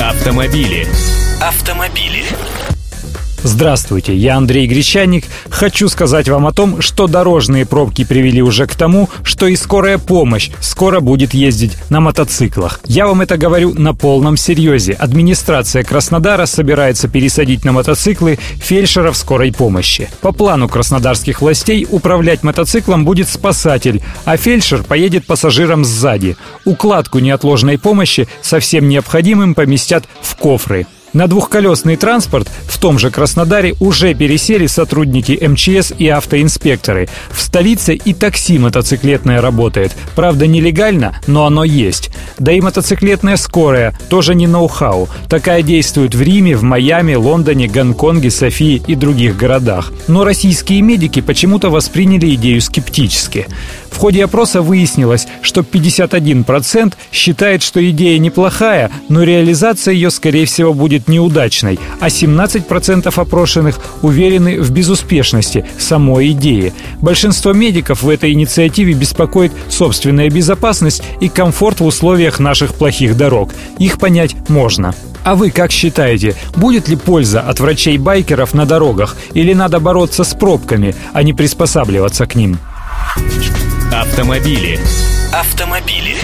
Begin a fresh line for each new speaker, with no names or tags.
Автомобили. Автомобили.
Здравствуйте, я Андрей Гречаник. Хочу сказать вам о том, что дорожные пробки привели уже к тому, что и скорая помощь скоро будет ездить на мотоциклах. Я вам это говорю на полном серьезе. Администрация Краснодара собирается пересадить на мотоциклы фельдшеров скорой помощи. По плану краснодарских властей управлять мотоциклом будет спасатель, а фельдшер поедет пассажирам сзади. Укладку неотложной помощи со всем необходимым поместят в кофры. На двухколесный транспорт в том же Краснодаре уже пересели сотрудники МЧС и автоинспекторы. В столице и такси мотоциклетное работает. Правда, нелегально, но оно есть. Да и мотоциклетная скорая тоже не ноу-хау. Такая действует в Риме, в Майами, Лондоне, Гонконге, Софии и других городах. Но российские медики почему-то восприняли идею скептически. В ходе опроса выяснилось, что 51% считает, что идея неплохая, но реализация ее, скорее всего, будет неудачной, а 17% опрошенных уверены в безуспешности самой идеи. Большинство медиков в этой инициативе беспокоит собственная безопасность и комфорт в условиях наших плохих дорог. Их понять можно. А вы как считаете, будет ли польза от врачей-байкеров на дорогах или надо бороться с пробками, а не приспосабливаться к ним?
Автомобили. Автомобили.